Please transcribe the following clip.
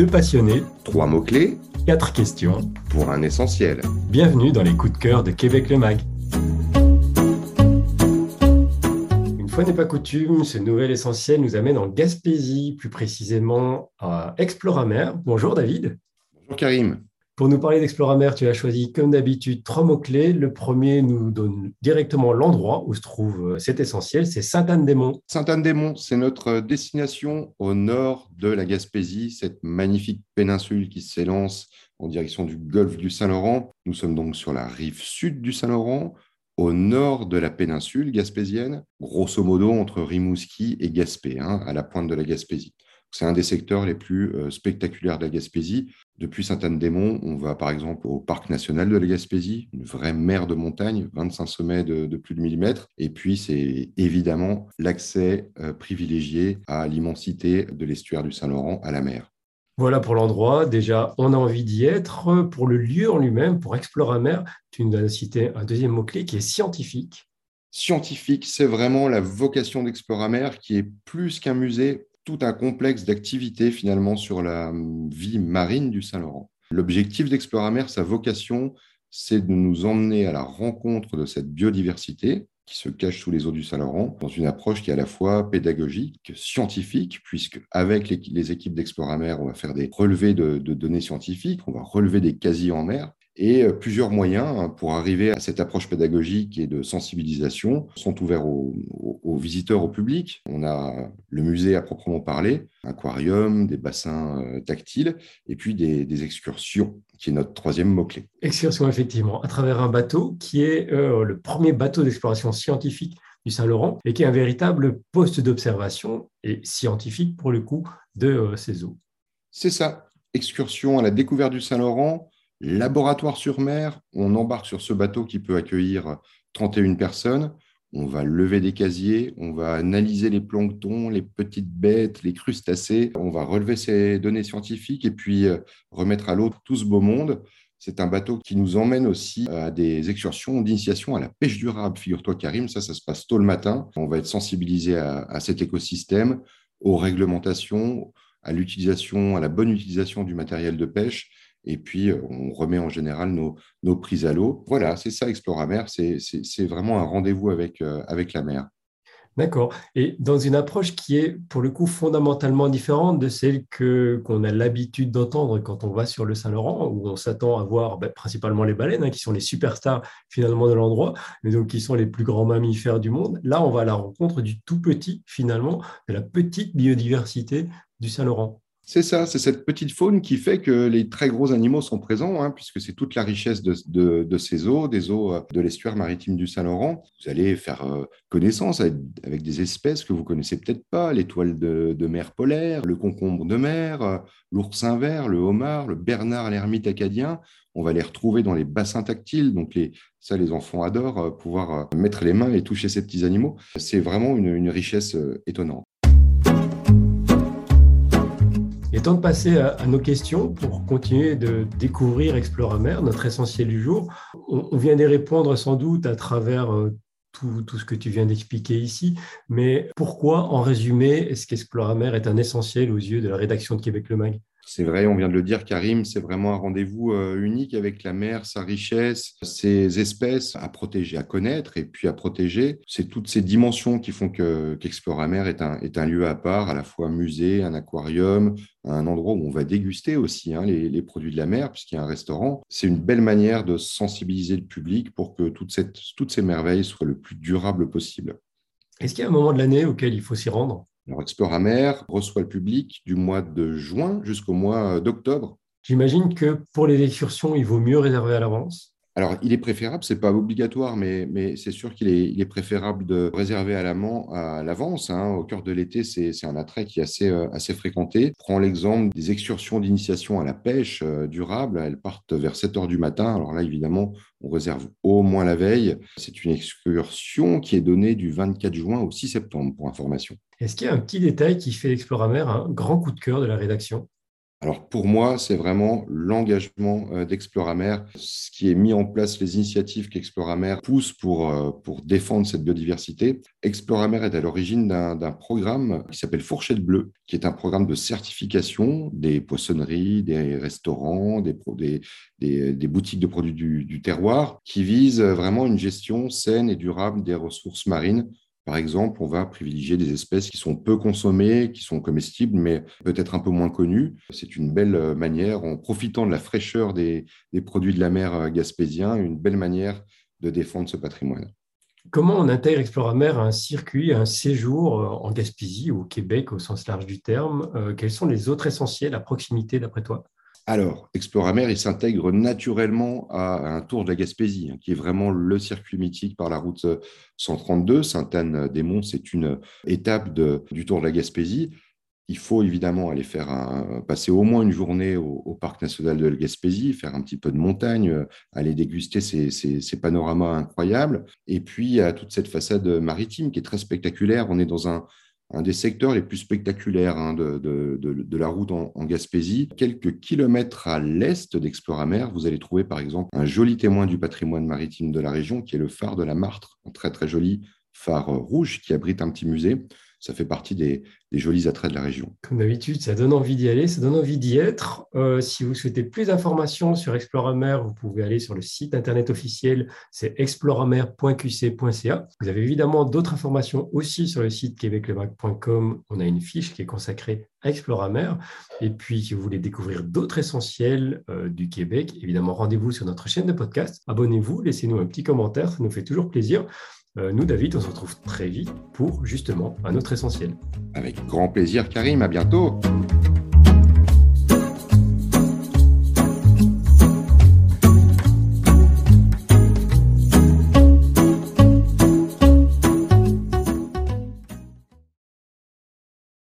Deux passionnés, Trois mots-clés quatre questions. pour un essentiel. Bienvenue dans les coups de cœur de Québec le Mag. Une fois n'est pas coutume, ce nouvel essentiel nous amène en Gaspésie, plus précisément à Exploramer. Bonjour David. Bonjour Karim. Pour nous parler d'Exploramer, tu as choisi comme d'habitude trois mots-clés. Le premier nous donne directement l'endroit où se trouve euh, cet essentiel, c'est Sainte-Anne-des-Monts. Sainte-Anne-des-Monts, c'est notre destination au nord de la Gaspésie, cette magnifique péninsule qui s'élance en direction du golfe du Saint-Laurent. Nous sommes donc sur la rive sud du Saint-Laurent, au nord de la péninsule gaspésienne, grosso modo entre Rimouski et Gaspé, hein, à la pointe de la Gaspésie. C'est un des secteurs les plus euh, spectaculaires de la Gaspésie. Depuis Sainte-Anne-des-Monts, on va par exemple au parc national de la Gaspésie, une vraie mer de montagne, 25 sommets de, de plus de 1000 mètres. Et puis, c'est évidemment l'accès euh, privilégié à l'immensité de l'estuaire du Saint-Laurent, à la mer. Voilà pour l'endroit. Déjà, on a envie d'y être. Pour le lieu en lui-même, pour Exploramer, tu nous as cité un deuxième mot-clé qui est scientifique. Scientifique, c'est vraiment la vocation d'Exploramer qui est plus qu'un musée, tout un complexe d'activités finalement sur la hum, vie marine du Saint-Laurent. L'objectif d'Exploramer, sa vocation, c'est de nous emmener à la rencontre de cette biodiversité qui se cache sous les eaux du Saint-Laurent, dans une approche qui est à la fois pédagogique, scientifique, puisque avec les, équipes d'Exploramer, on va faire des relevés de, de données scientifiques, on va relever des casiers en mer, et euh, plusieurs moyens hein, pour arriver à cette approche pédagogique et de sensibilisation sont ouverts aux, aux- aux visiteurs, au public. On a le musée à proprement parler, aquarium, des bassins euh, tactiles, et puis des, des excursions, qui est notre troisième mot-clé. Excursion, effectivement, à travers un bateau qui est euh, le premier bateau d'exploration scientifique du Saint-Laurent et qui est un véritable poste d'observation et scientifique pour le coup de euh, ces eaux. C'est ça, excursion à la découverte du Saint-Laurent, laboratoire sur mer, on embarque sur ce bateau qui peut accueillir 31 personnes, on va lever des casiers, on va analyser les planctons, les petites bêtes, les crustacés, on va relever ces données scientifiques et puis euh, remettre à l'eau tout ce beau monde. C'est un bateau qui nous emmène aussi à des excursions d'initiation à la pêche durable. Figure-toi, Karim, ça, ça se passe tôt le matin. On va être sensibilisé à, à cet écosystème, aux réglementations, à l'utilisation, à la bonne utilisation du matériel de pêche. Et puis, euh, on remet en général nos, prises à l'eau. Voilà, c'est ça, Exploramer. C'est c'est- c'est vraiment un rendez-vous avec, euh, avec la mer. D'accord. Et dans une approche qui est pour le coup fondamentalement différente de celle que qu'on a l'habitude d'entendre quand on va sur le Saint-Laurent, où on s'attend à voir ben, principalement les baleines, hein, qui sont les superstars finalement de l'endroit, mais donc qui sont les plus grands mammifères du monde. Là, on va à la rencontre du tout petit finalement, de la petite biodiversité du Saint-Laurent. C'est ça, c'est cette petite faune qui fait que les très gros animaux sont présents, hein, puisque c'est toute la richesse de, ces eaux, des eaux euh, de l'estuaire maritime du Saint-Laurent. Vous allez faire euh, connaissance avec, des espèces que vous connaissez peut-être pas, l'étoile de, mer polaire, le concombre de mer, euh, l'oursin vert, le homard, le bernard, l'ermite acadien. On va les retrouver dans les bassins tactiles, donc les, ça les enfants adorent, pouvoir mettre les mains et toucher ces petits animaux. C'est vraiment une, richesse étonnante. Il est temps de passer à, nos questions pour continuer de découvrir Exploramer, notre essentiel du jour. On, vient d'y répondre sans doute à travers euh, tout, tout ce que tu viens d'expliquer ici, mais pourquoi, en résumé, est-ce qu'Exploramer est un essentiel aux yeux de la rédaction de Québec Le Mag? C'est vrai, on vient de le dire, Karim, c'est vraiment un rendez-vous euh, unique avec la mer, sa richesse, ses espèces à protéger, à connaître et puis à protéger. C'est toutes ces dimensions qui font que qu'Exploramer est un, lieu à part, à la fois musée, un aquarium, un endroit où on va déguster aussi hein, les, produits de la mer, puisqu'il y a un restaurant. C'est une belle manière de sensibiliser le public pour que toutes ces merveilles soient le plus durables possible. Est-ce qu'il y a un moment de l'année auquel il faut s'y rendre? Alors, Exploramer reçoit le public du mois de juin jusqu'au mois d'octobre. J'imagine que pour les excursions, il vaut mieux réserver à l'avance. Alors, il est préférable, c'est pas obligatoire, mais, c'est sûr qu'il est, préférable de réserver à à l'avance. hein. Au cœur de l'été, c'est un attrait qui est assez, euh, assez fréquenté. Prends l'exemple des excursions d'initiation à la pêche euh, durable. Elles partent vers 7 heures du matin. Alors là, évidemment, on réserve au moins la veille. C'est une excursion qui est donnée du 24 juin au 6 septembre, pour information. Est-ce qu'il y a un petit détail qui fait Exploramer un grand coup de cœur de la rédaction? Alors pour moi, c'est vraiment l'engagement euh, d'Exploramer, ce qui est mis en place, les initiatives qu'Exploramer pousse pour, euh, pour défendre cette biodiversité. Exploramer est à l'origine d'un programme qui s'appelle Fourchette Bleue, qui est un programme de certification des poissonneries, des restaurants, des, boutiques de produits du, du terroir, qui vise vraiment une gestion saine et durable des ressources marines par exemple, on va privilégier des espèces qui sont peu consommées, qui sont comestibles, mais peut-être un peu moins connues. C'est une belle euh, manière, en profitant de la fraîcheur des, produits de la mer euh, gaspésien, une belle manière de défendre ce patrimoine. Comment on intègre Exploramer à un circuit, un séjour euh, en Gaspésie ou au Québec au sens large du terme Quels sont les autres essentiels à proximité d'après toi? Alors, Exploramer, il s'intègre naturellement à un tour de la Gaspésie, hein, qui est vraiment le circuit mythique par la route 132. Sainte-Anne-des-Monts, c'est une étape du tour de la Gaspésie. Il faut évidemment aller faire passer au moins une journée au, Parc national de la Gaspésie, faire un petit peu de montagne, aller déguster ces, ces, panoramas incroyables. Et puis, à toute cette façade maritime qui est très spectaculaire. On est dans un, un des secteurs les plus spectaculaires hein, de, la route en, Gaspésie. Quelques kilomètres à l'est d'Exploramer, vous allez trouver par exemple un joli témoin du patrimoine maritime de la région qui est le phare de la Martre, un très très joli phare rouge qui abrite un petit musée ça fait partie des, jolis attraits de la région. Comme d'habitude, ça donne envie d'y aller, ça donne envie d'y être. Euh, si vous souhaitez plus d'informations sur Exploramer, vous pouvez aller sur le site internet officiel, c'est exploramer.qc.ca. Vous avez évidemment d'autres informations aussi sur le site québeclevac.com. On a une fiche qui est consacrée à Exploramer. Et puis, si vous voulez découvrir d'autres essentiels euh, du Québec, évidemment, rendez-vous sur notre chaîne de podcast. Abonnez-vous, laissez-nous un petit commentaire, ça nous fait toujours plaisir. Euh, nous, David, on se retrouve très vite pour justement un autre essentiel. Avec grand plaisir, Karim. À bientôt.